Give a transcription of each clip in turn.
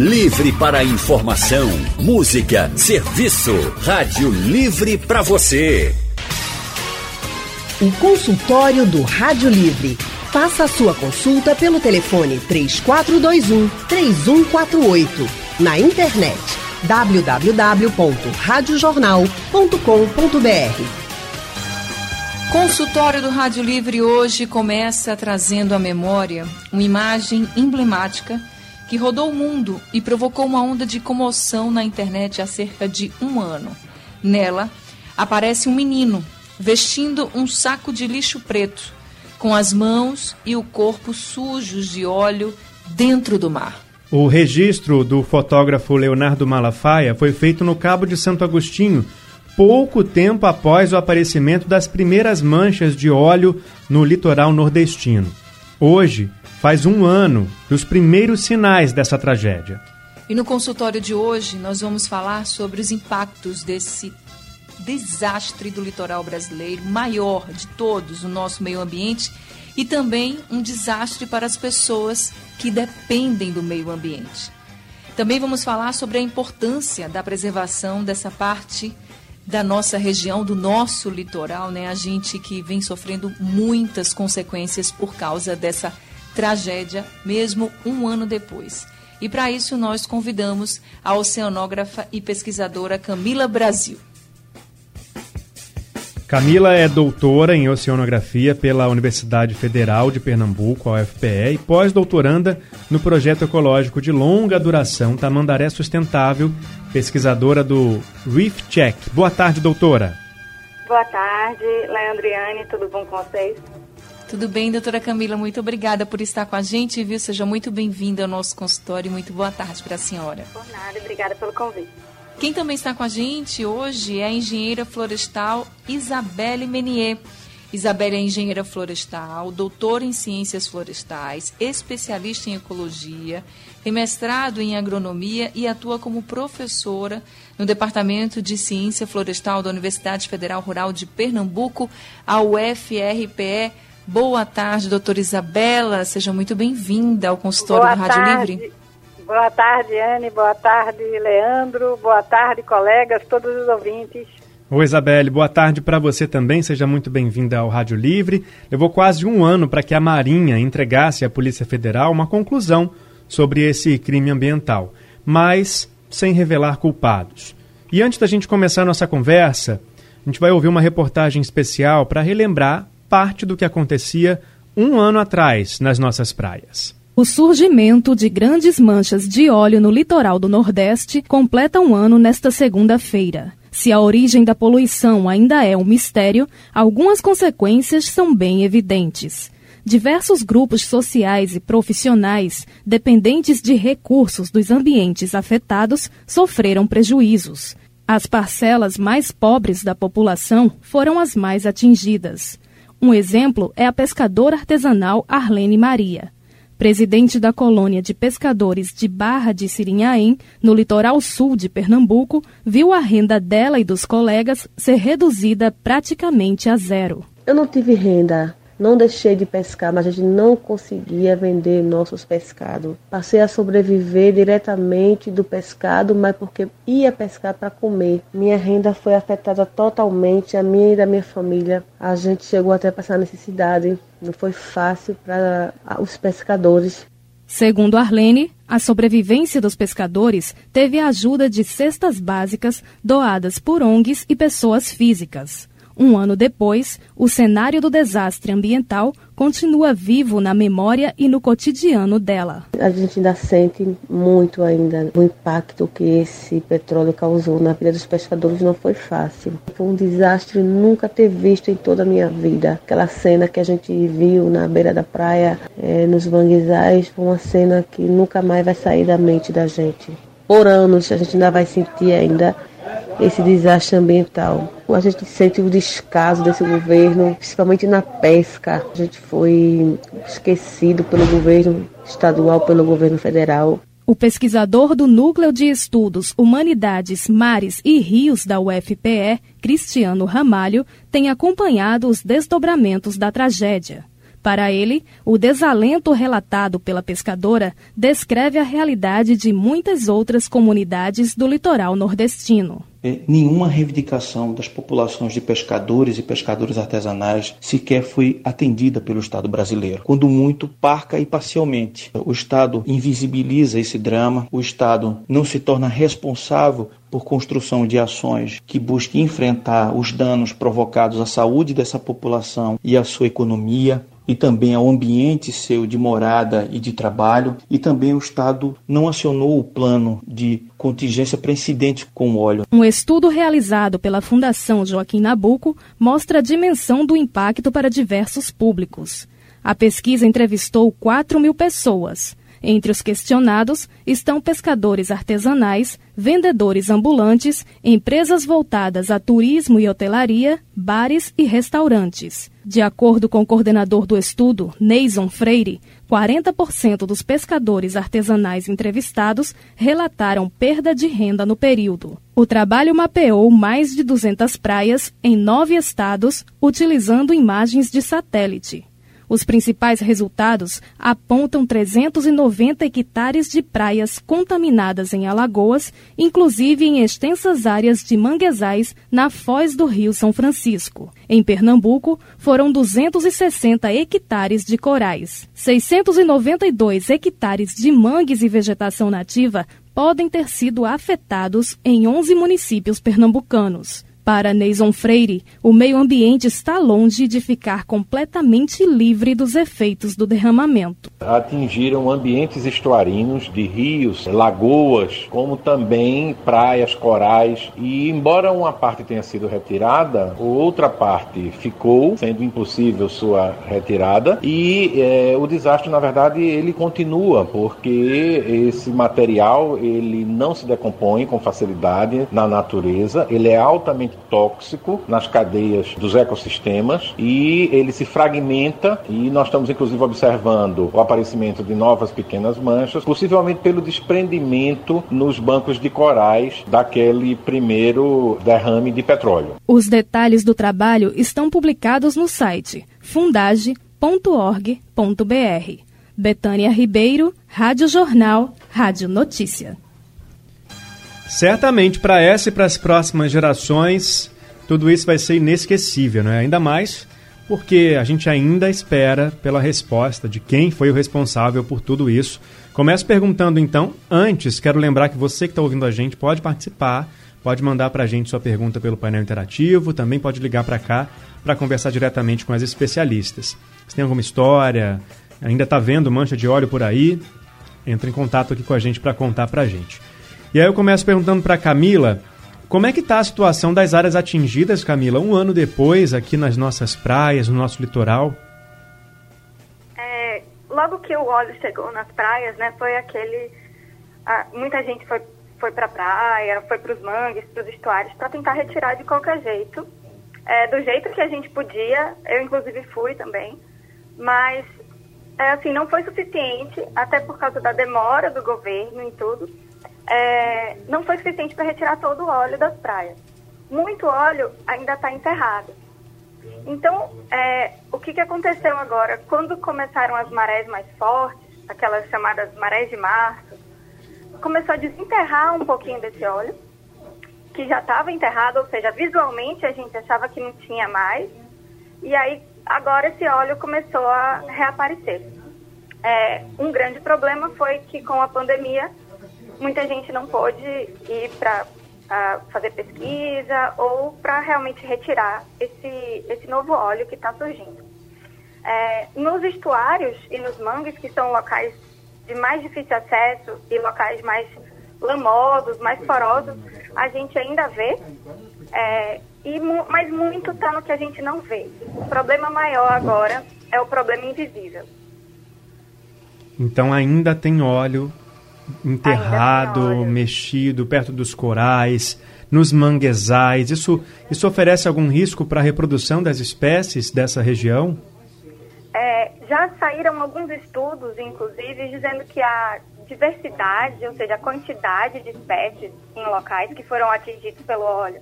Livre para informação, música, serviço. Rádio Livre para você. O consultório do Rádio Livre. Faça a sua consulta pelo telefone 3421 3148. Na internet www.radiojornal.com.br. Consultório do Rádio Livre hoje começa trazendo à memória uma imagem emblemática que rodou o mundo e provocou uma onda de comoção na internet há cerca de um ano. Nela, aparece um menino vestindo um saco de lixo preto, com as mãos e o corpo sujos de óleo dentro do mar. O registro do fotógrafo Leonardo Malafaia foi feito no Cabo de Santo Agostinho, pouco tempo após o aparecimento das primeiras manchas de óleo no litoral nordestino. Hoje, faz um ano dos primeiros sinais dessa tragédia. E no consultório de hoje, nós vamos falar sobre os impactos desse desastre do litoral brasileiro, maior de todos, no nosso meio ambiente, e também um desastre para as pessoas que dependem do meio ambiente. Também vamos falar sobre a importância da preservação dessa parte da nossa região, do nosso litoral, né? A gente que vem sofrendo muitas consequências por causa dessa tragédia, mesmo um ano depois. E para isso nós convidamos a oceanógrafa e pesquisadora Camila Brasil. Camila é doutora em oceanografia pela Universidade Federal de Pernambuco, a UFPE, e pós-doutoranda no projeto ecológico de longa duração Tamandaré Sustentável, pesquisadora do Reef Check. Boa tarde, doutora. Boa tarde, Leandriane, tudo bom com vocês? Tudo bem, doutora Camila? Muito obrigada por estar com a gente, viu? Seja muito bem-vinda ao nosso consultório. Muito boa tarde para a senhora. Por nada, obrigada pelo convite. Quem também está com a gente hoje é a engenheira florestal Isabelle Menier. Isabelle é engenheira florestal, doutora em ciências florestais, especialista em ecologia, tem mestrado em agronomia e atua como professora no Departamento de Ciência Florestal da Universidade Federal Rural de Pernambuco, a UFRPE. Boa tarde, doutora Isabela. Seja muito bem-vinda ao consultório Boa do Rádio tarde. Livre. Boa tarde, Anne. Boa tarde, Leandro. Boa tarde, colegas, todos os ouvintes. Oi, Isabelle, boa tarde para você também. Seja muito bem-vinda ao Rádio Livre. Levou quase um ano para que a Marinha entregasse à Polícia Federal uma conclusão sobre esse crime ambiental, mas sem revelar culpados. E antes da gente começar a nossa conversa, a gente vai ouvir uma reportagem especial para relembrar parte do que acontecia um ano atrás nas nossas praias. O surgimento de grandes manchas de óleo no litoral do Nordeste completa um ano nesta segunda-feira. Se a origem da poluição ainda é um mistério, algumas consequências são bem evidentes. Diversos grupos sociais e profissionais, dependentes de recursos dos ambientes afetados, sofreram prejuízos. As parcelas mais pobres da população foram as mais atingidas. Um exemplo é a pescadora artesanal Arlene Maria presidente da colônia de pescadores de Barra de Sirinhaém, no litoral sul de Pernambuco, viu a renda dela e dos colegas ser reduzida praticamente a zero. Eu não tive renda, não deixei de pescar, mas a gente não conseguia vender nossos pescados. Passei a sobreviver diretamente do pescado, mas porque ia pescar para comer. Minha renda foi afetada totalmente, a minha e da minha família. A gente chegou até a passar necessidade. Não foi fácil para os pescadores. Segundo Arlene, a sobrevivência dos pescadores teve a ajuda de cestas básicas doadas por ONGs e pessoas físicas. Um ano depois, o cenário do desastre ambiental continua vivo na memória e no cotidiano dela. A gente ainda sente muito ainda o impacto que esse petróleo causou na vida dos pescadores não foi fácil. Foi um desastre nunca ter visto em toda a minha vida. Aquela cena que a gente viu na beira da praia, é, nos manguezais, foi uma cena que nunca mais vai sair da mente da gente. Por anos a gente ainda vai sentir ainda esse desastre ambiental. A gente sente o descaso desse governo, principalmente na pesca. A gente foi esquecido pelo governo estadual, pelo governo federal. O pesquisador do Núcleo de Estudos Humanidades, Mares e Rios da UFPE, Cristiano Ramalho, tem acompanhado os desdobramentos da tragédia. Para ele, o desalento relatado pela pescadora descreve a realidade de muitas outras comunidades do litoral nordestino. É, nenhuma reivindicação das populações de pescadores e pescadores artesanais sequer foi atendida pelo Estado brasileiro. Quando muito, parca e parcialmente. O Estado invisibiliza esse drama, o Estado não se torna responsável por construção de ações que busquem enfrentar os danos provocados à saúde dessa população e à sua economia, e também ao ambiente seu de morada e de trabalho, e também o Estado não acionou o plano de contingência para incidentes com óleo. Um estudo realizado pela Fundação Joaquim Nabuco mostra a dimensão do impacto para diversos públicos. A pesquisa entrevistou 4 mil pessoas, entre os questionados estão pescadores artesanais, vendedores ambulantes, empresas voltadas a turismo e hotelaria, bares e restaurantes. De acordo com o coordenador do estudo, Neison Freire, 40% dos pescadores artesanais entrevistados relataram perda de renda no período. O trabalho mapeou mais de 200 praias em nove estados, utilizando imagens de satélite. Os principais resultados apontam 390 hectares de praias contaminadas em Alagoas, inclusive em extensas áreas de manguezais na foz do Rio São Francisco. Em Pernambuco, foram 260 hectares de corais. 692 hectares de mangues e vegetação nativa podem ter sido afetados em 11 municípios pernambucanos. Para Neison Freire, o meio ambiente está longe de ficar completamente livre dos efeitos do derramamento. Atingiram ambientes estuarinos de rios, lagoas, como também praias, corais. E embora uma parte tenha sido retirada, outra parte ficou, sendo impossível sua retirada. E é, o desastre, na verdade, ele continua, porque esse material ele não se decompõe com facilidade na natureza, ele é altamente tóxico nas cadeias dos ecossistemas e ele se fragmenta e nós estamos inclusive observando o aparecimento de novas pequenas manchas, possivelmente pelo desprendimento nos bancos de corais daquele primeiro derrame de petróleo. Os detalhes do trabalho estão publicados no site fundage.org.br. Betânia Ribeiro, Rádio Jornal, Rádio Notícia. Certamente para essa e para as próximas gerações, tudo isso vai ser inesquecível, não é? Ainda mais porque a gente ainda espera pela resposta de quem foi o responsável por tudo isso. Começo perguntando então, antes, quero lembrar que você que está ouvindo a gente pode participar, pode mandar para a gente sua pergunta pelo painel interativo, também pode ligar para cá para conversar diretamente com as especialistas. Se tem alguma história, ainda está vendo mancha de óleo por aí, entre em contato aqui com a gente para contar para a gente. E aí eu começo perguntando para Camila, como é que está a situação das áreas atingidas, Camila, um ano depois, aqui nas nossas praias, no nosso litoral? É, logo que o óleo chegou nas praias, né, foi aquele... Ah, muita gente foi, foi para a praia, foi para os mangues, para os estuários, para tentar retirar de qualquer jeito. É, do jeito que a gente podia, eu inclusive fui também, mas é, assim, não foi suficiente, até por causa da demora do governo em tudo é, não foi suficiente para retirar todo o óleo das praias. Muito óleo ainda está enterrado. Então, é, o que, que aconteceu agora? Quando começaram as marés mais fortes, aquelas chamadas marés de março, começou a desenterrar um pouquinho desse óleo, que já estava enterrado, ou seja, visualmente a gente achava que não tinha mais, e aí agora esse óleo começou a reaparecer. É, um grande problema foi que com a pandemia muita gente não pôde ir para fazer pesquisa ou para realmente retirar esse, esse novo óleo que está surgindo. É, nos estuários e nos mangues, que são locais de mais difícil acesso e locais mais lamosos, mais porosos, a gente ainda vê, é, e, mas muito está no que a gente não vê. O problema maior agora é o problema invisível. Então ainda tem óleo enterrado, mexido perto dos corais, nos manguezais. Isso, isso oferece algum risco para a reprodução das espécies dessa região? É, já saíram alguns estudos, inclusive, dizendo que a diversidade, ou seja, a quantidade de espécies em locais que foram atingidos pelo óleo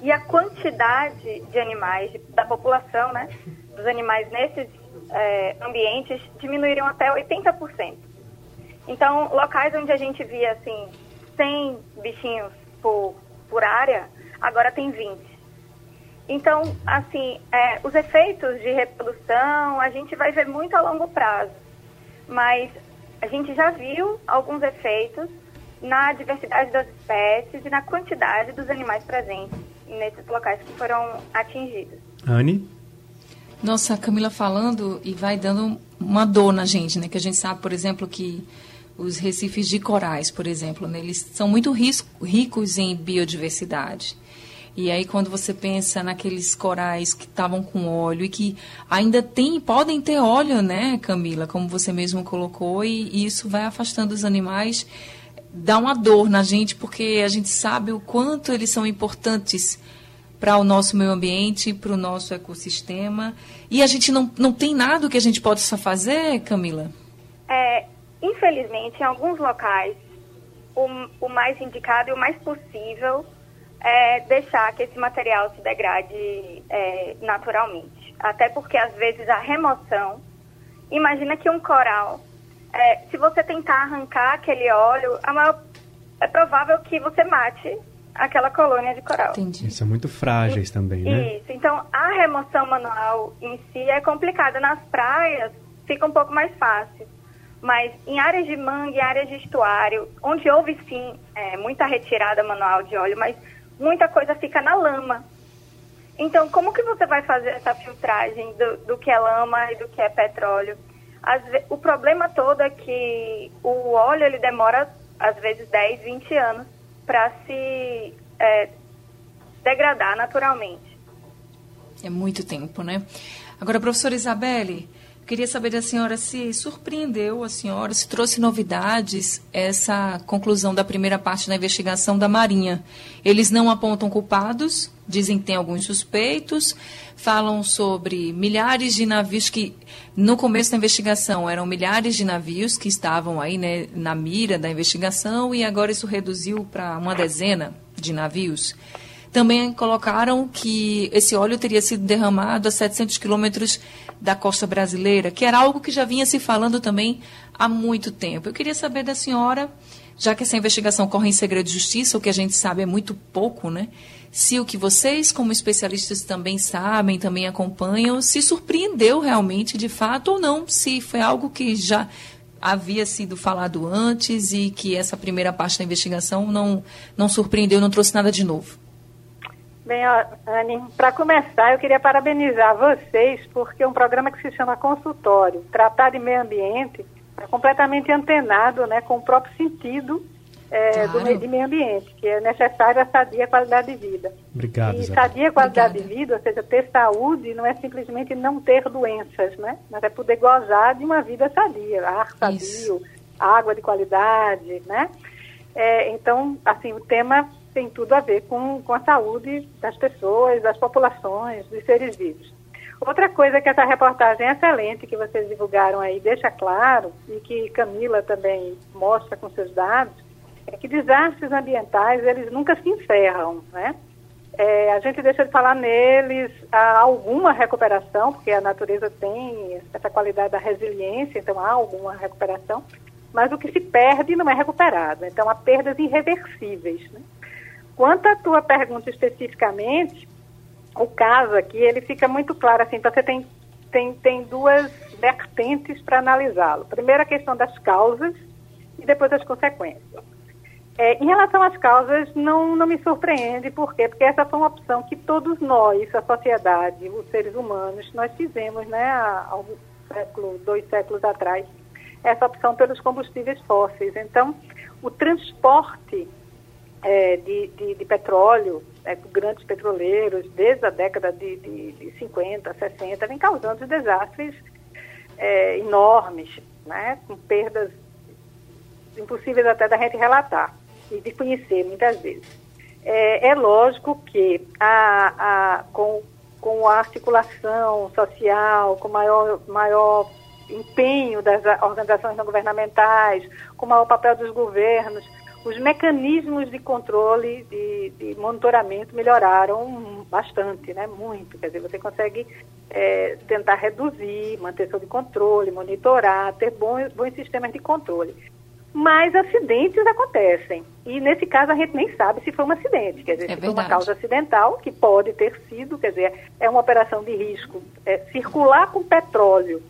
e a quantidade de animais, da população, né, dos animais nesses é, ambientes diminuíram até 80%. Então, locais onde a gente via assim 100 bichinhos por, por área, agora tem 20. Então, assim, é, os efeitos de reprodução a gente vai ver muito a longo prazo, mas a gente já viu alguns efeitos na diversidade das espécies e na quantidade dos animais presentes nesses locais que foram atingidos. Anne? Nossa, Camila falando e vai dando uma dor na gente, né? Que a gente sabe, por exemplo, que os recifes de corais, por exemplo, né, eles são muito ricos em biodiversidade. E aí quando você pensa naqueles corais que estavam com óleo e que ainda tem, podem ter óleo, né, Camila, como você mesmo colocou, e, e isso vai afastando os animais, dá uma dor na gente, porque a gente sabe o quanto eles são importantes para o nosso meio ambiente, para o nosso ecossistema. E a gente não, não tem nada que a gente possa fazer, Camila? É, infelizmente, em alguns locais, o, o mais indicado e o mais possível é deixar que esse material se degrade é, naturalmente. Até porque, às vezes, a remoção. Imagina que um coral, é, se você tentar arrancar aquele óleo, maior, é provável que você mate aquela colônia de coral. Entendi. São muito frágeis também, né? Isso. Então, a remoção manual em si é complicada. Nas praias, fica um pouco mais fácil. Mas em áreas de mangue, áreas de estuário, onde houve sim é, muita retirada manual de óleo, mas muita coisa fica na lama. Então, como que você vai fazer essa filtragem do, do que é lama e do que é petróleo? Vezes, o problema todo é que o óleo ele demora, às vezes, 10, 20 anos para se é, degradar naturalmente. É muito tempo, né? Agora, professora Isabelle, Queria saber da senhora se surpreendeu a senhora, se trouxe novidades essa conclusão da primeira parte da investigação da Marinha. Eles não apontam culpados, dizem que tem alguns suspeitos, falam sobre milhares de navios que, no começo da investigação, eram milhares de navios que estavam aí né, na mira da investigação e agora isso reduziu para uma dezena de navios. Também colocaram que esse óleo teria sido derramado a 700 quilômetros da costa brasileira, que era algo que já vinha se falando também há muito tempo. Eu queria saber da senhora, já que essa investigação corre em segredo de justiça, o que a gente sabe é muito pouco, né? Se o que vocês, como especialistas, também sabem, também acompanham, se surpreendeu realmente, de fato, ou não, se foi algo que já havia sido falado antes e que essa primeira parte da investigação não, não surpreendeu, não trouxe nada de novo. Bem, Anne, para começar, eu queria parabenizar vocês, porque um programa que se chama Consultório, tratar de meio ambiente, é completamente antenado né, com o próprio sentido é, claro. do meio, de meio ambiente, que é necessário a sadia qualidade de vida. Obrigado. E sadia qualidade Obrigada. de vida, ou seja, ter saúde, não é simplesmente não ter doenças, né? Mas é poder gozar de uma vida sadia, ar sadio, Isso. água de qualidade, né? É, então, assim, o tema tem tudo a ver com, com a saúde das pessoas, das populações, dos seres vivos. Outra coisa que essa reportagem excelente que vocês divulgaram aí deixa claro, e que Camila também mostra com seus dados, é que desastres ambientais, eles nunca se encerram, né? É, a gente deixa de falar neles, há alguma recuperação, porque a natureza tem essa qualidade da resiliência, então há alguma recuperação, mas o que se perde não é recuperado. Então há perdas irreversíveis. Né? Quanto à tua pergunta especificamente, o caso aqui, ele fica muito claro, assim, então você tem, tem, tem duas vertentes para analisá-lo. Primeiro, a questão das causas e depois as consequências. É, em relação às causas, não, não me surpreende, por quê? Porque essa foi uma opção que todos nós, a sociedade, os seres humanos, nós fizemos, né, há, há um século, dois séculos atrás, essa opção pelos combustíveis fósseis. Então, o transporte é, de, de, de, petróleo, é, grandes petroleiros, desde a década de, de, de 50, 60, vem causando desastres é, enormes, né, com perdas impossíveis até da gente relatar e de conhecer muitas vezes. É, é lógico que a, a, com, com a articulação social, com maior, maior empenho das organizações não governamentais, com o maior papel dos governos, os mecanismos de controle, de, de, monitoramento melhoraram bastante, né? Muito. Quer dizer, você consegue é, tentar reduzir, manter sob controle, monitorar, ter bons, bons sistemas de controle. Mas acidentes acontecem. E nesse caso a gente nem sabe se foi um acidente, quer dizer, é se foi uma causa acidental, que pode ter sido, quer dizer, é uma operação de risco. É, circular com petróleo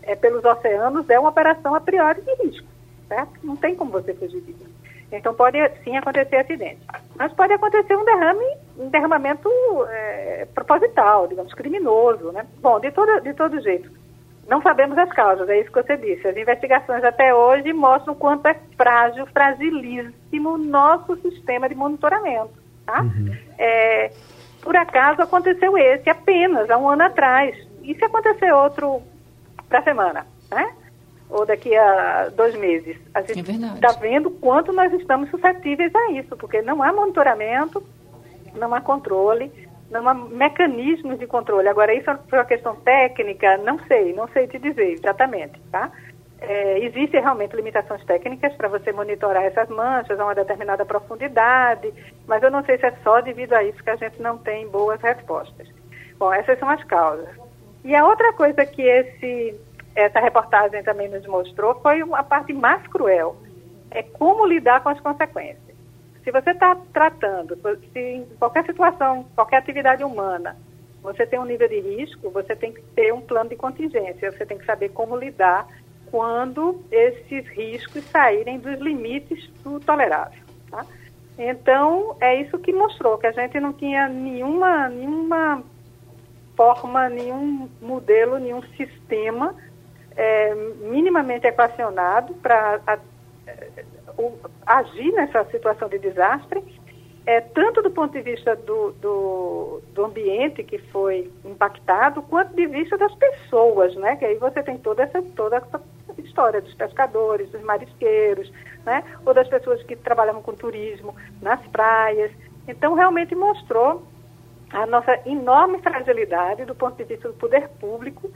é, pelos oceanos é uma operação a priori de risco, certo? Não tem como você fugir disso. Então pode sim acontecer acidente. Mas pode acontecer um derrame, um derramamento é, proposital, digamos, criminoso, né? Bom, de todo, de todo jeito. Não sabemos as causas, é isso que você disse. As investigações até hoje mostram quanto é frágil, fragilíssimo o nosso sistema de monitoramento. Tá? Uhum. É, por acaso aconteceu esse apenas há um ano atrás. E se acontecer outro para a semana? Né? Ou daqui a dois meses. A gente está é vendo quanto nós estamos suscetíveis a isso, porque não há monitoramento, não há controle, não há mecanismos de controle. Agora, isso é uma questão técnica, não sei, não sei te dizer exatamente, tá? É, existem realmente limitações técnicas para você monitorar essas manchas a uma determinada profundidade, mas eu não sei se é só devido a isso que a gente não tem boas respostas. Bom, essas são as causas. E a outra coisa que esse essa reportagem também nos mostrou foi a parte mais cruel. É como lidar com as consequências. Se você está tratando, se em qualquer situação, qualquer atividade humana, você tem um nível de risco, você tem que ter um plano de contingência, você tem que saber como lidar quando esses riscos saírem dos limites do tolerável. Tá? Então, é isso que mostrou, que a gente não tinha nenhuma, nenhuma forma, nenhum modelo, nenhum sistema é, minimamente equacionado para agir nessa situação de desastre, é, tanto do ponto de vista do, do, do, ambiente que foi impactado, quanto de vista das pessoas, né? Que aí você tem toda essa, toda essa história dos pescadores, dos marisqueiros, né? Ou das pessoas que trabalham com turismo nas praias. Então, realmente mostrou a nossa enorme fragilidade do ponto de vista do poder público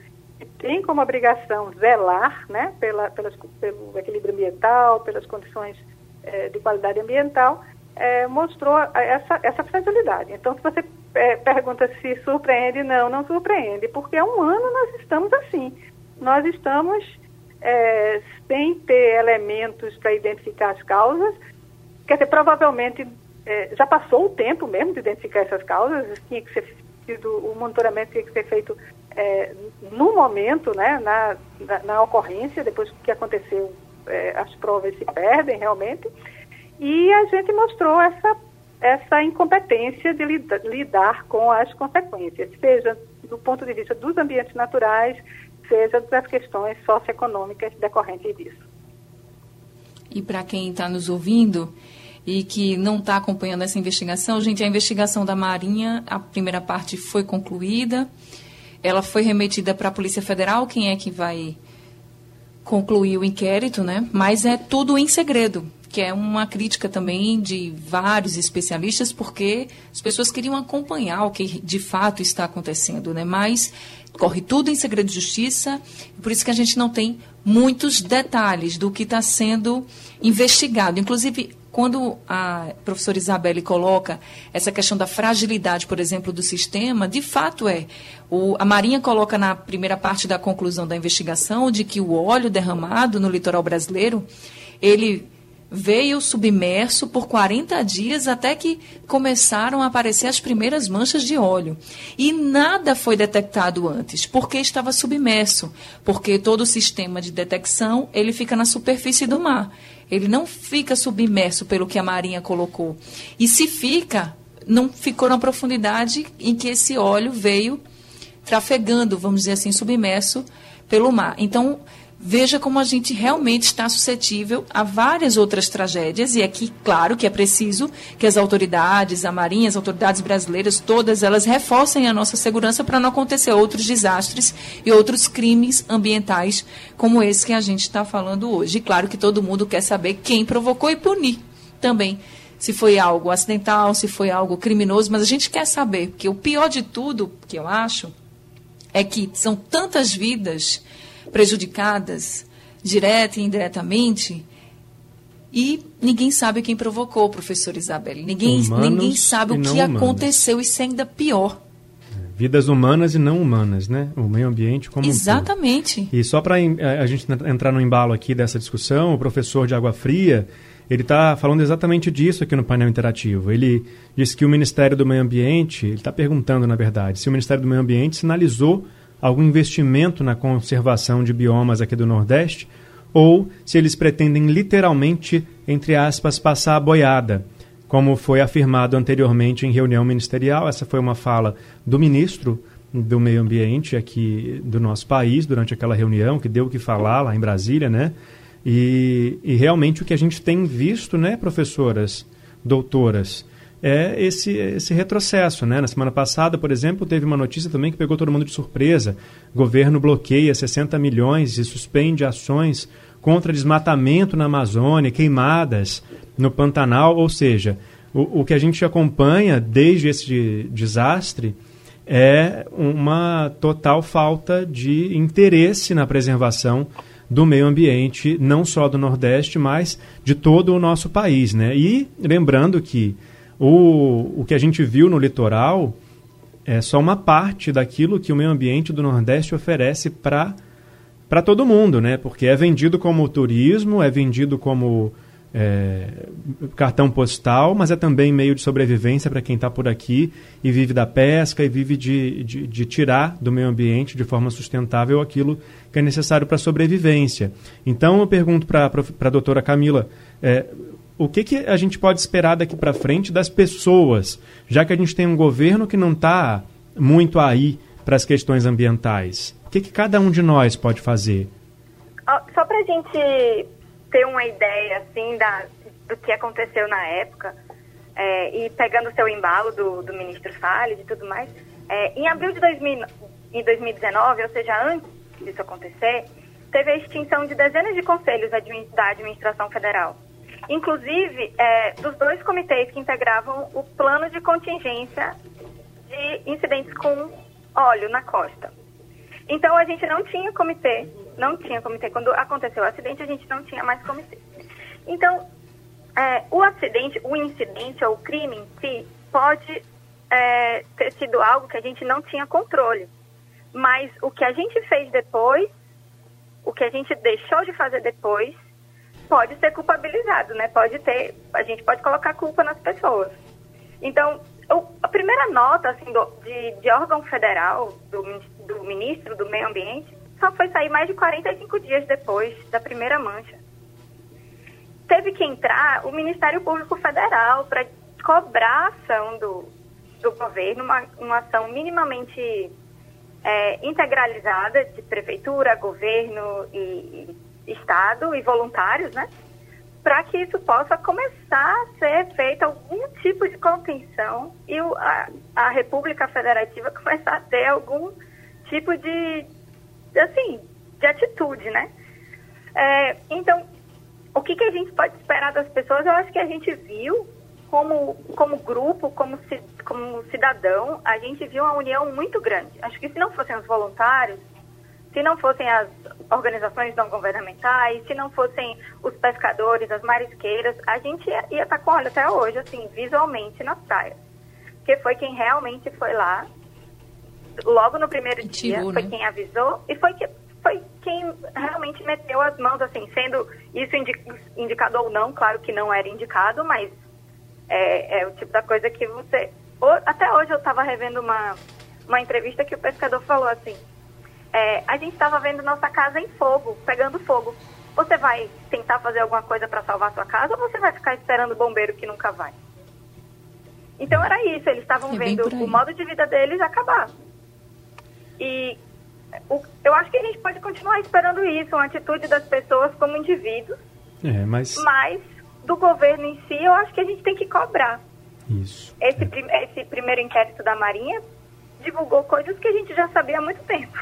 tem como obrigação zelar né, pela, pelas, pelo equilíbrio ambiental, pelas condições eh, de qualidade ambiental, eh, mostrou essa, essa fragilidade. Então, se você eh, pergunta se surpreende, não, não surpreende, porque há um ano nós estamos assim. Nós estamos sem ter elementos para identificar as causas, quer dizer, provavelmente já passou o tempo mesmo de identificar essas causas, tinha que ser o monitoramento tinha que ser feito é, no momento, né, na, na, na, ocorrência, depois que aconteceu, é, as provas se perdem realmente, e a gente mostrou essa, essa incompetência de lidar, lidar com as consequências, seja do ponto de vista dos ambientes naturais, seja das questões socioeconômicas decorrentes disso. E para quem está nos ouvindo, e que não está acompanhando essa investigação, gente, a investigação da Marinha, a primeira parte foi concluída. Ela foi remetida para a Polícia Federal, quem é que vai concluir o inquérito, né? Mas é tudo em segredo, que é uma crítica também de vários especialistas, porque as pessoas queriam acompanhar o que de fato está acontecendo, né? Mas corre tudo em segredo de justiça, por isso que a gente não tem muitos detalhes do que está sendo investigado. Inclusive, quando a professora Isabelle coloca essa questão da fragilidade, por exemplo, do sistema, de fato é. O, a Marinha coloca na primeira parte da conclusão da investigação de que o óleo derramado no litoral brasileiro, ele veio submerso por 40 dias até que começaram a aparecer as primeiras manchas de óleo. E nada foi detectado antes, porque estava submerso, porque todo o sistema de detecção, ele fica na superfície do mar. Ele não fica submerso pelo que a Marinha colocou. E se fica, não ficou na profundidade em que esse óleo veio trafegando, vamos dizer assim, submerso pelo mar. Então, veja como a gente realmente está suscetível a várias outras tragédias, e aqui, claro, que é preciso que as autoridades, a Marinha, as autoridades brasileiras, todas elas reforcem a nossa segurança para não acontecer outros desastres e outros crimes ambientais como esse que a gente está falando hoje. E claro que todo mundo quer saber quem provocou e punir também. Se foi algo acidental, se foi algo criminoso, mas a gente quer saber, porque o pior de tudo, que eu acho, é que são tantas vidas prejudicadas, direta e indiretamente, E ninguém sabe quem provocou, professor Isabelle. Ninguém, ninguém sabe o que humanos. aconteceu. Isso é ainda pior. Vidas humanas e não humanas, né? O meio ambiente como Exatamente. Um e só para a gente entrar no embalo aqui dessa discussão, o professor de Água Fria, ele está falando exatamente disso aqui no painel interativo. Ele disse que o Ministério do Meio Ambiente, ele está perguntando, na verdade, se o Ministério do Meio Ambiente sinalizou algum investimento na conservação de biomas aqui do Nordeste ou se eles pretendem literalmente, entre aspas, passar a boiada, como foi afirmado anteriormente em reunião ministerial. Essa foi uma fala do ministro do Meio Ambiente aqui do nosso país durante aquela reunião, que deu o que falar lá em Brasília, né? E, e realmente o que a gente tem visto, né, professoras, doutoras, é esse, esse retrocesso. Né? Na semana passada, por exemplo, teve uma notícia também que pegou todo mundo de surpresa. O governo bloqueia 60 milhões e suspende ações contra desmatamento na Amazônia, queimadas no Pantanal. Ou seja, o, o que a gente acompanha desde esse desastre é uma total falta de interesse na preservação do meio ambiente, não só do Nordeste, mas de todo o nosso país. Né? E lembrando que o, o que a gente viu no litoral é só uma parte daquilo que o meio ambiente do Nordeste oferece para todo mundo, né? Porque é vendido como turismo, é vendido como é, cartão postal, mas é também meio de sobrevivência para quem está por aqui e vive da pesca e vive de, de, de, tirar do meio ambiente de forma sustentável aquilo que é necessário para a sobrevivência. Então eu pergunto para a doutora Camila, é, o que, que a gente pode esperar daqui para frente das pessoas, já que a gente tem um governo que não está muito aí para as questões ambientais? O que, que cada um de nós pode fazer? Só para a gente ter uma ideia assim da, do que aconteceu na época, é, e pegando o seu embalo do, do ministro Salles e tudo mais, é, em abril de 2000, em 2019, ou seja, antes disso acontecer, teve a extinção de dezenas de conselhos da administração federal inclusive é, dos dois comitês que integravam o plano de contingência de incidentes com óleo na costa. Então a gente não tinha comitê, não tinha comitê. Quando aconteceu o acidente, a gente não tinha mais comitê. Então, é, o acidente, o incidente ou o crime em si pode é, ter sido algo que a gente não tinha controle. Mas o que a gente fez depois, o que a gente deixou de fazer depois, pode ser culpabilizado, né? Pode ter, a gente pode colocar culpa nas pessoas. Então, o, a primeira nota assim, do, de, de, órgão federal, do, do ministro do Meio Ambiente, só foi sair mais de 45 dias depois da primeira mancha. Teve que entrar o Ministério Público Federal para cobrar a ação do, do governo, uma, uma ação minimamente é, integralizada de prefeitura, governo e, e Estado e voluntários, né? Para que isso possa começar a ser feito algum tipo de contenção e o, a, a República Federativa começar a ter algum tipo de, assim, de atitude, né? É, então, o que, que a gente pode esperar das pessoas? Eu acho que a gente viu como, como grupo, como, como cidadão, a gente viu uma união muito grande. Acho que se não fossem os voluntários, se não fossem as organizações não governamentais, se não fossem os pescadores, as marisqueiras, a gente ia, ia estar com olho até hoje, assim, visualmente nas praias. Porque foi quem realmente foi lá, logo no primeiro dia, foi né? quem avisou e foi, que, foi quem realmente meteu as mãos, assim, sendo isso indicado ou não, claro que não era indicado, mas é, é o tipo da coisa que você... Até hoje eu estava revendo uma, uma entrevista que o pescador falou assim, é, a gente estava vendo nossa casa em fogo, pegando fogo. Você vai tentar fazer alguma coisa para salvar sua casa ou você vai ficar esperando o bombeiro que nunca vai? Então era isso, eles estavam é vendo o modo de vida deles acabar. E o, eu acho que a gente pode continuar esperando isso, uma atitude das pessoas como indivíduos. É, mas... mas do governo em si, eu acho que a gente tem que cobrar. Isso. Esse, é. prim, esse primeiro inquérito da Marinha divulgou coisas que a gente já sabia há muito tempo.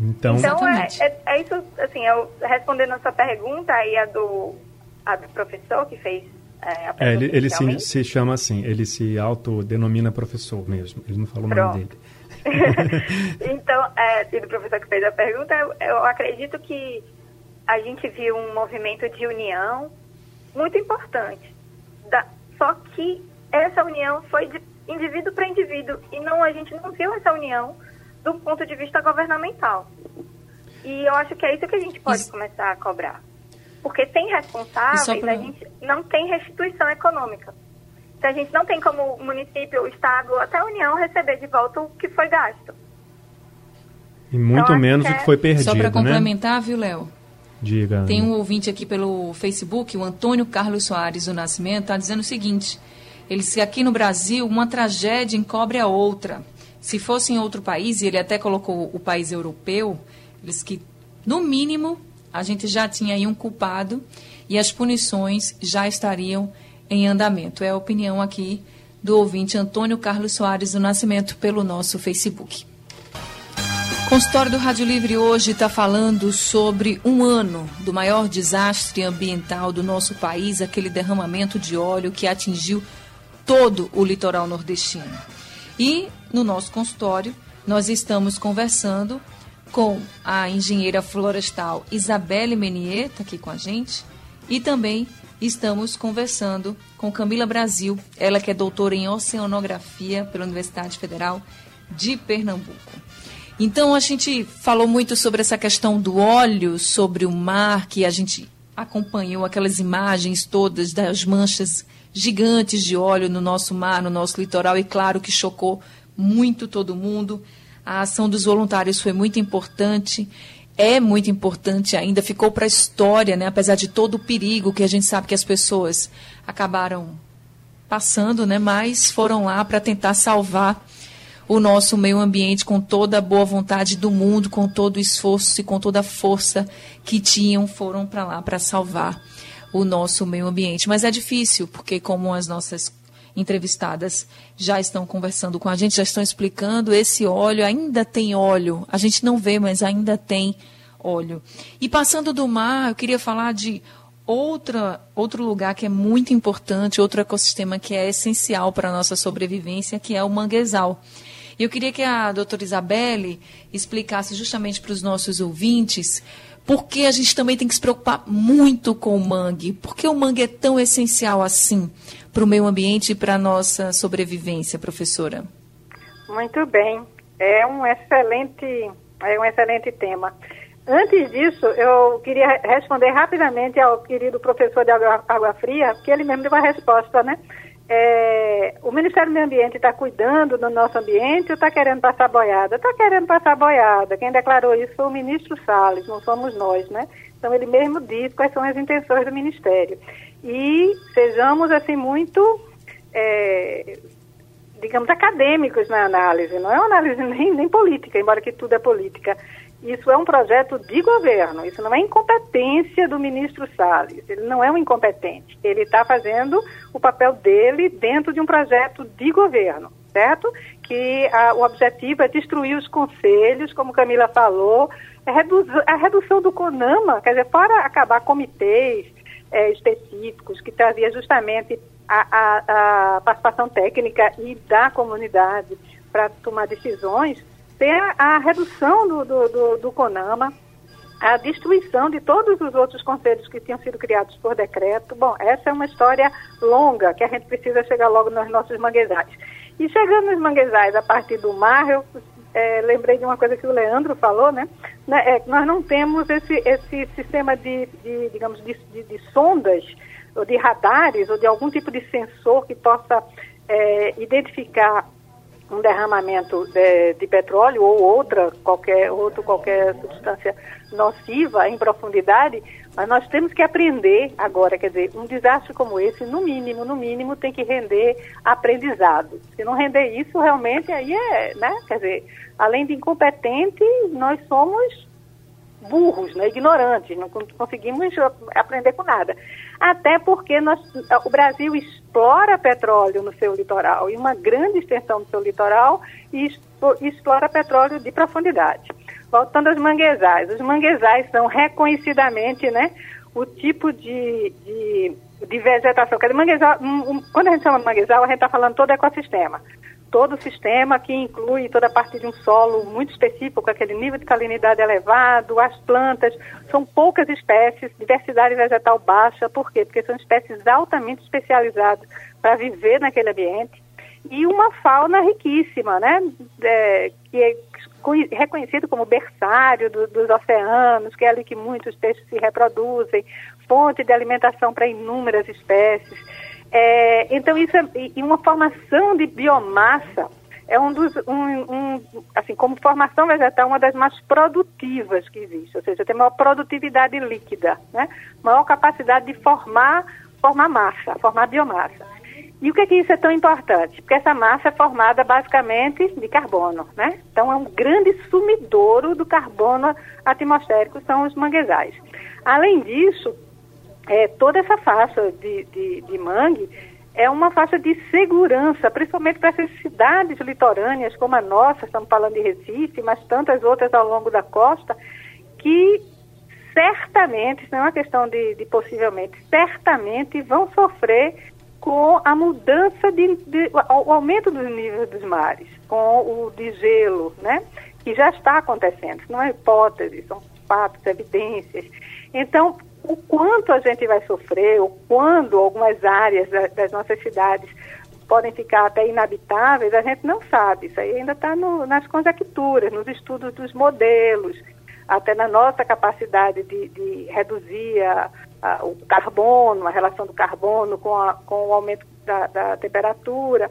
Então, então é, é, é, isso, assim, eu respondendo a sua pergunta e a do, a do professor que fez é, a é, ele, ele se, se, chama assim, ele se autodenomina professor mesmo, ele não falou o nome dele. então, é, e do professor que fez a pergunta, eu, eu acredito que a gente viu um movimento de união muito importante. Da, só que essa união foi de indivíduo para indivíduo e não a gente não viu essa união do ponto de vista governamental. E eu acho que é isso que a gente pode isso. começar a cobrar. Porque tem responsáveis, pra... a gente não tem restituição econômica. Então a gente não tem como o município, o Estado, até a União receber de volta o que foi gasto. E muito então, menos o que foi perdido. Só para né? complementar, né? viu, Léo? Diga. Tem um ouvinte aqui pelo Facebook, o Antônio Carlos Soares do Nascimento, está dizendo o seguinte: ele se aqui no Brasil uma tragédia encobre a outra. Se fosse em outro país, e ele até colocou o país europeu, eles que, no mínimo, a gente já tinha aí um culpado e as punições já estariam em andamento. É a opinião aqui do ouvinte Antônio Carlos Soares do Nascimento pelo nosso Facebook. O consultório do Rádio Livre hoje está falando sobre um ano do maior desastre ambiental do nosso país, aquele derramamento de óleo que atingiu todo o litoral nordestino. E no nosso consultório, nós estamos conversando com a engenheira florestal Isabelle Menier, está aqui com a gente, e também estamos conversando com Camila Brasil, ela que é doutora em oceanografia pela Universidade Federal de Pernambuco. Então a gente falou muito sobre essa questão do óleo sobre o mar, que a gente acompanhou aquelas imagens todas das manchas gigantes de óleo no nosso mar, no nosso litoral, e claro que chocou muito todo mundo. A ação dos voluntários foi muito importante, é muito importante ainda, ficou para a história, né? apesar de todo o perigo que a gente sabe que as pessoas acabaram passando, né? mas foram lá para tentar salvar o nosso meio ambiente com toda a boa vontade do mundo, com todo o esforço e com toda a força que tinham, foram para lá para salvar o nosso meio ambiente. Mas é difícil, porque como as nossas entrevistadas já estão conversando com a gente, já estão explicando, esse óleo ainda tem óleo. A gente não vê, mas ainda tem óleo. E passando do mar, eu queria falar de outra, outro lugar que é muito importante, outro ecossistema que é essencial para a nossa sobrevivência, que é o manguezal. E eu queria que a doutora Isabelle explicasse justamente para os nossos ouvintes porque a gente também tem que se preocupar muito com o mangue. Por que o mangue é tão essencial assim para o meio ambiente e para a nossa sobrevivência, professora? Muito bem. É um excelente, é um excelente tema. Antes disso, eu queria responder rapidamente ao querido professor de Água, Água Fria, que ele mesmo deu uma resposta, né? É, o Ministério do Meio Ambiente está cuidando do nosso ambiente ou está querendo passar boiada? Está querendo passar boiada. Quem declarou isso foi o ministro Salles, não somos nós, né? Então ele mesmo diz quais são as intenções do Ministério. E sejamos assim muito, é, digamos, acadêmicos na análise. Não é uma análise nem, nem política, embora que tudo é política. Isso é um projeto de governo, isso não é incompetência do ministro Salles, ele não é um incompetente, ele está fazendo o papel dele dentro de um projeto de governo, certo? Que a, o objetivo é destruir os conselhos, como Camila falou, é a redução do CONAMA, quer dizer, para acabar comitês é, específicos que trazia justamente a, a, a participação técnica e da comunidade para tomar decisões, tem a, a redução do, do, do, do, CONAMA, a destruição de todos os outros conselhos que tinham sido criados por decreto. Bom, essa é uma história longa que a gente precisa chegar logo nos nossos manguezais. E chegando nos manguezais a partir do mar, eu é, lembrei de uma coisa que o Leandro falou, né? né é, nós não temos esse, esse sistema de, de digamos, de, de, de, sondas, ou de radares, ou de algum tipo de sensor que possa é, identificar um derramamento de, de, petróleo ou outra qualquer outro qualquer substância nociva em profundidade, mas nós temos que aprender agora, quer dizer, um desastre como esse, no mínimo, no mínimo, tem que render aprendizado. Se não render isso, realmente aí é, né? Quer dizer, além de incompetente, nós somos burros, né, ignorantes, não conseguimos aprender com nada. Até porque nós, o Brasil explora petróleo no seu litoral, e uma grande extensão do seu litoral, e explora petróleo de profundidade. Voltando aos manguezais. Os manguezais são reconhecidamente né, o tipo de, de, de vegetação. Manguezal, quando a gente chama manguezal, a gente está falando todo ecossistema. Todo o sistema que inclui toda a parte de um solo muito específico, com aquele nível de salinidade elevado, as plantas, são poucas espécies, diversidade vegetal baixa, por quê? Porque são espécies altamente especializadas para viver naquele ambiente e uma fauna riquíssima, né? É, que é reconhecido como berçário do, dos oceanos, que é ali que muitos peixes se reproduzem, fonte de alimentação para inúmeras espécies. É, então, isso é e uma formação de biomassa é um dos, um, um, assim, como formação vegetal, uma das mais produtivas que existe, ou seja, tem maior produtividade líquida, né? maior capacidade de formar, formar massa, formar biomassa. E o que, é que isso é tão importante? Porque essa massa é formada basicamente de carbono, né? Então é um grande sumidouro do carbono atmosférico, são os manguezais. Além disso, é, toda essa faixa de, de, de mangue é uma faixa de segurança, principalmente para essas cidades litorâneas como a nossa, estamos falando de Recife, mas tantas outras ao longo da costa, que certamente, isso não é uma questão de, de possivelmente, certamente vão sofrer com a mudança de, de, o aumento dos níveis dos mares, com o de gelo, né? Que já está acontecendo. Isso não é hipótese, são fatos, evidências. Então, o quanto a gente vai sofrer, ou quando algumas áreas das nossas cidades podem ficar até inabitáveis, a gente não sabe. Isso aí ainda está nas conjecturas, nos estudos dos modelos, até na nossa capacidade de, de reduzir a, a, o carbono, a relação do carbono com, a, com o aumento da, da, temperatura.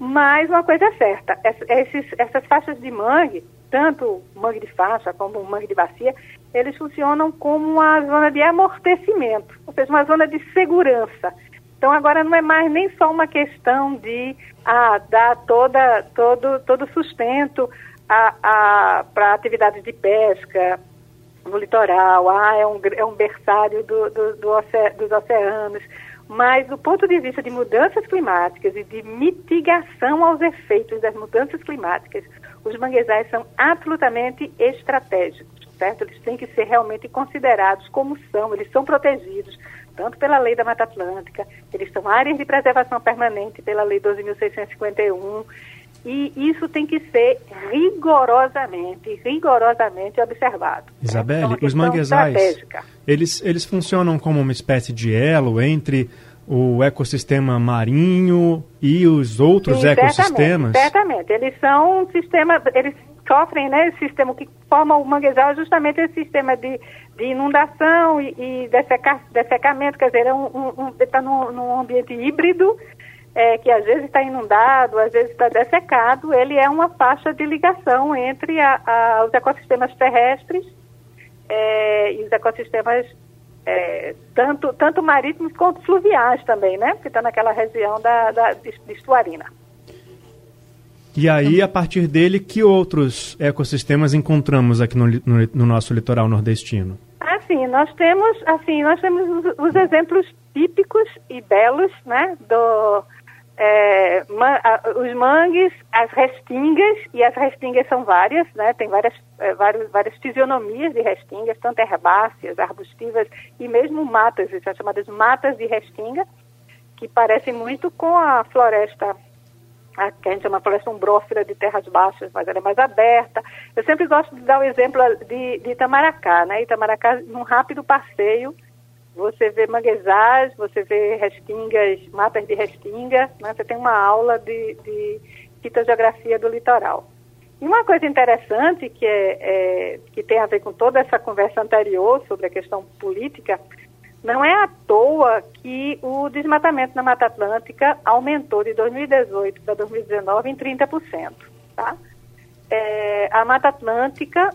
Mas uma coisa é certa, esses, essas faixas de mangue, tanto mangue de faixa como mangue de bacia, eles funcionam como uma zona de amortecimento, ou seja, uma zona de segurança. Então agora não é mais nem só uma questão de ah, dar toda, todo, todo sustento para atividades de pesca no litoral, ah, é um, é um berçário do, do, do oce, dos oceanos, mas do ponto de vista de mudanças climáticas e de mitigação aos efeitos das mudanças climáticas, os manguezais são absolutamente estratégicos certo? Eles têm que ser realmente considerados como são, eles são protegidos, tanto pela Lei da Mata Atlântica, eles são áreas de preservação permanente pela Lei 12.651, e isso tem que ser rigorosamente, rigorosamente observado. Isabelle, né? então, os manguezais, eles, eles funcionam como uma espécie de elo entre o ecossistema marinho e os outros Sim, ecossistemas? Certamente, certamente. Eles são um sistema, eles sofrem, né, esse sistema que forma o manguezal é justamente esse sistema de, de inundação e, e desseca, dessecamento, quer dizer, é um, um, está num, num, ambiente híbrido, é, que às vezes está inundado, às vezes está dessecado, ele é uma faixa de ligação entre a, a, os ecossistemas terrestres é, e os ecossistemas é, tanto, tanto marítimos quanto fluviais também, né? Que está naquela região da, da de, de Estuarina. E aí, a partir dele, que outros ecossistemas encontramos aqui no, no, no nosso litoral nordestino? Assim, nós temos, assim, nós temos os, os exemplos típicos e belos, né, do é, man, a, os mangues, as restingas, e as restingas são várias, né, tem várias, é, várias, várias fisionomias de restingas, tanto herbáceas, arbustivas e mesmo matas, são chamadas matas de restinga, que parecem muito com a floresta a, que a gente chama floresta umbrófila de terras baixas, mas ela é mais aberta. Eu sempre gosto de dar o exemplo de, de Itamaracá, né? Itamaracá, num rápido passeio, você vê manguezais, você vê restingas, mapas de restinga, né? você tem uma aula de, de fitogeografia do litoral. E uma coisa interessante que, é, é, que tem a ver com toda essa conversa anterior sobre a questão política não é à toa que o desmatamento na Mata Atlântica aumentou de 2018 para 2019 em 30%. Tá? É, a Mata Atlântica,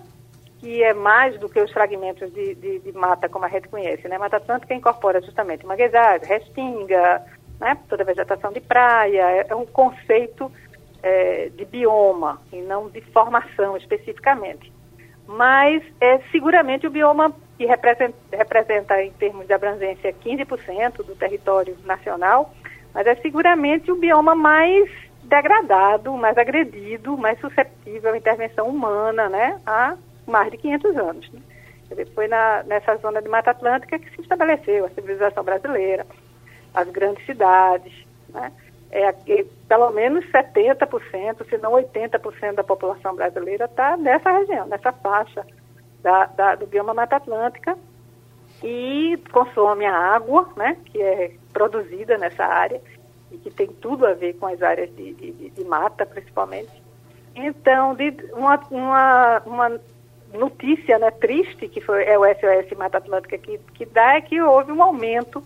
que é mais do que os fragmentos de, de, de mata como a gente conhece, né? A Mata Atlântica incorpora justamente manguezais, restinga, né? toda a vegetação de praia, é, é um conceito é, de bioma e não de formação especificamente. Mas é seguramente o bioma que representa, representa em termos de abrangência 15% do território nacional, mas é seguramente o bioma mais degradado, mais agredido, mais susceptível à intervenção humana, né, há mais de 500 anos. Né? Foi na, nessa zona de Mata Atlântica que se estabeleceu a civilização brasileira, as grandes cidades, né? é, é, pelo menos 70%, se não 80% da população brasileira está nessa região, nessa faixa da, da, do bioma Mata Atlântica e consome a água, né, que é produzida nessa área e que tem tudo a ver com as áreas de, de, de mata, principalmente. Então, de, uma, uma, uma notícia né, triste, que foi, é o SOS Mata Atlântica que, que dá, é que houve um aumento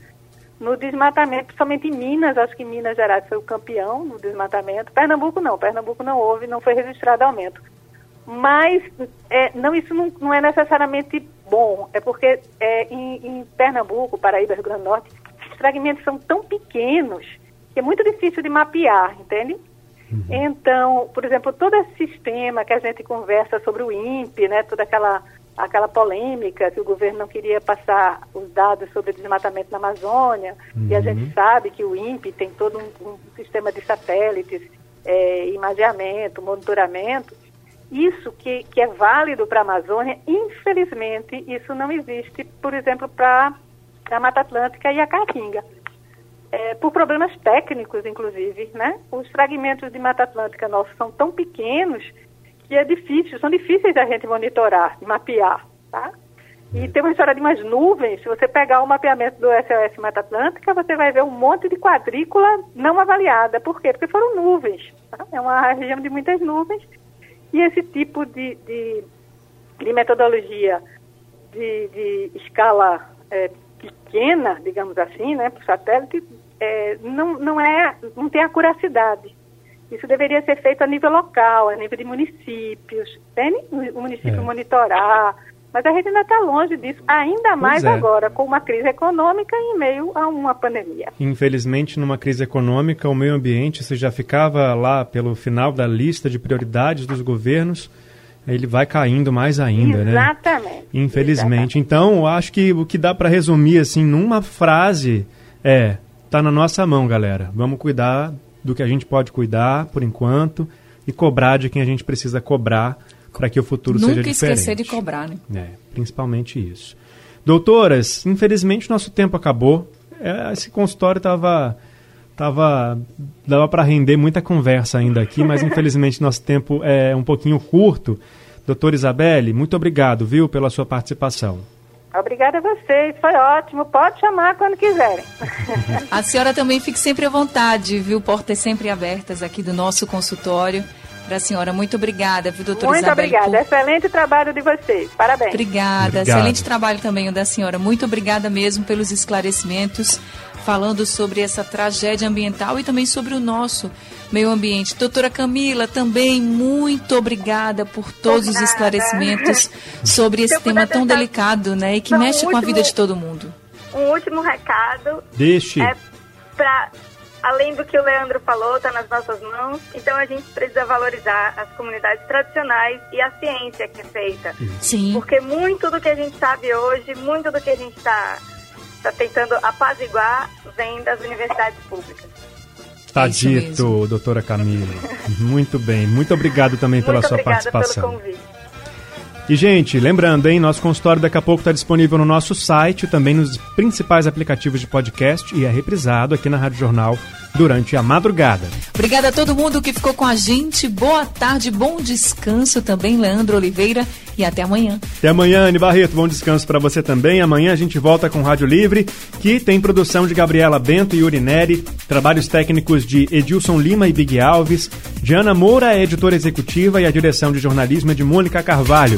no desmatamento, principalmente em Minas, acho que Minas Gerais foi o campeão no desmatamento. Pernambuco não, Pernambuco não houve, não foi registrado aumento. Mas é, não, isso não, não, é necessariamente bom, é porque é, em, em, Pernambuco, Paraíba, Rio Grande do Norte, os fragmentos são tão pequenos que é muito difícil de mapear, entende? Uhum. Então, por exemplo, todo esse sistema que a gente conversa sobre o INPE, né, toda aquela aquela polêmica que o governo não queria passar os dados sobre o desmatamento na Amazônia, uhum. e a gente uhum. sabe que o INPE tem todo um, um sistema de satélites, é, imageamento, monitoramento. Isso que, que é válido para a Amazônia, infelizmente, isso não existe, por exemplo, para a Mata Atlântica e a Caatinga. É, por problemas técnicos, inclusive, né? Os fragmentos de Mata Atlântica nossos são tão pequenos que é difícil, são difíceis da gente monitorar, mapear, tá? E tem uma história de umas nuvens, se você pegar o mapeamento do SOS Mata Atlântica, você vai ver um monte de quadrícula não avaliada. Por quê? Porque foram nuvens. Tá? É uma região de muitas nuvens. E esse tipo de, de, de metodologia de, de escala é, pequena, digamos assim, né, para o satélite, é, não, não, é, não tem acuracidade. Isso deveria ser feito a nível local, a nível de municípios, tem o município é. monitorar, mas a gente ainda está longe disso, ainda mais é. agora, com uma crise econômica em meio a uma pandemia. Infelizmente, numa crise econômica, o meio ambiente, se já ficava lá pelo final da lista de prioridades dos governos, ele vai caindo mais ainda, Exatamente. né? Exatamente. Infelizmente. Então, acho que o que dá para resumir assim numa frase é: tá na nossa mão, galera. Vamos cuidar do que a gente pode cuidar por enquanto e cobrar de quem a gente precisa cobrar para que o futuro Nunca seja diferente. Nunca esquecer de cobrar, né? É, principalmente isso. Doutoras, infelizmente nosso tempo acabou. É, esse consultório estava tava dava para render muita conversa ainda aqui, mas infelizmente nosso tempo é um pouquinho curto. Doutora Isabelle, muito obrigado, viu, pela sua participação. Obrigada a vocês, foi ótimo. Pode chamar quando quiserem. A senhora também fique sempre à vontade, viu? Portas sempre abertas aqui do nosso consultório. Para a senhora, muito obrigada, viu, doutora muito Isabel? Muito obrigada, por... excelente trabalho de vocês, parabéns. Obrigada, Obrigado. excelente trabalho também o da senhora. Muito obrigada mesmo pelos esclarecimentos, falando sobre essa tragédia ambiental e também sobre o nosso meio ambiente. Doutora Camila, também muito obrigada por todos os esclarecimentos sobre esse tema tão delicado, né? E que mexe último, com a vida de todo mundo. Um último recado. Deixe. É para além do que o Leandro falou, está nas nossas mãos. Então a gente precisa valorizar as comunidades tradicionais e a ciência que é feita. Sim. Porque muito do que a gente sabe hoje, muito do que a gente está tá tentando apaziguar, vem das universidades públicas. Tá dito, doutora Camila. Muito bem. Muito obrigado também pela Muito sua participação. Pelo convite. E, gente, lembrando, hein, nosso consultório daqui a pouco está disponível no nosso site, também nos principais aplicativos de podcast e é reprisado aqui na Rádio Jornal durante a madrugada. Obrigada a todo mundo que ficou com a gente. Boa tarde, bom descanso também, Leandro Oliveira, e até amanhã. Até amanhã, Anne Barreto. Bom descanso para você também. Amanhã a gente volta com Rádio Livre, que tem produção de Gabriela Bento e Urineri, trabalhos técnicos de Edilson Lima e Big Alves. Diana Moura é editora executiva e a direção de jornalismo é de Mônica Carvalho.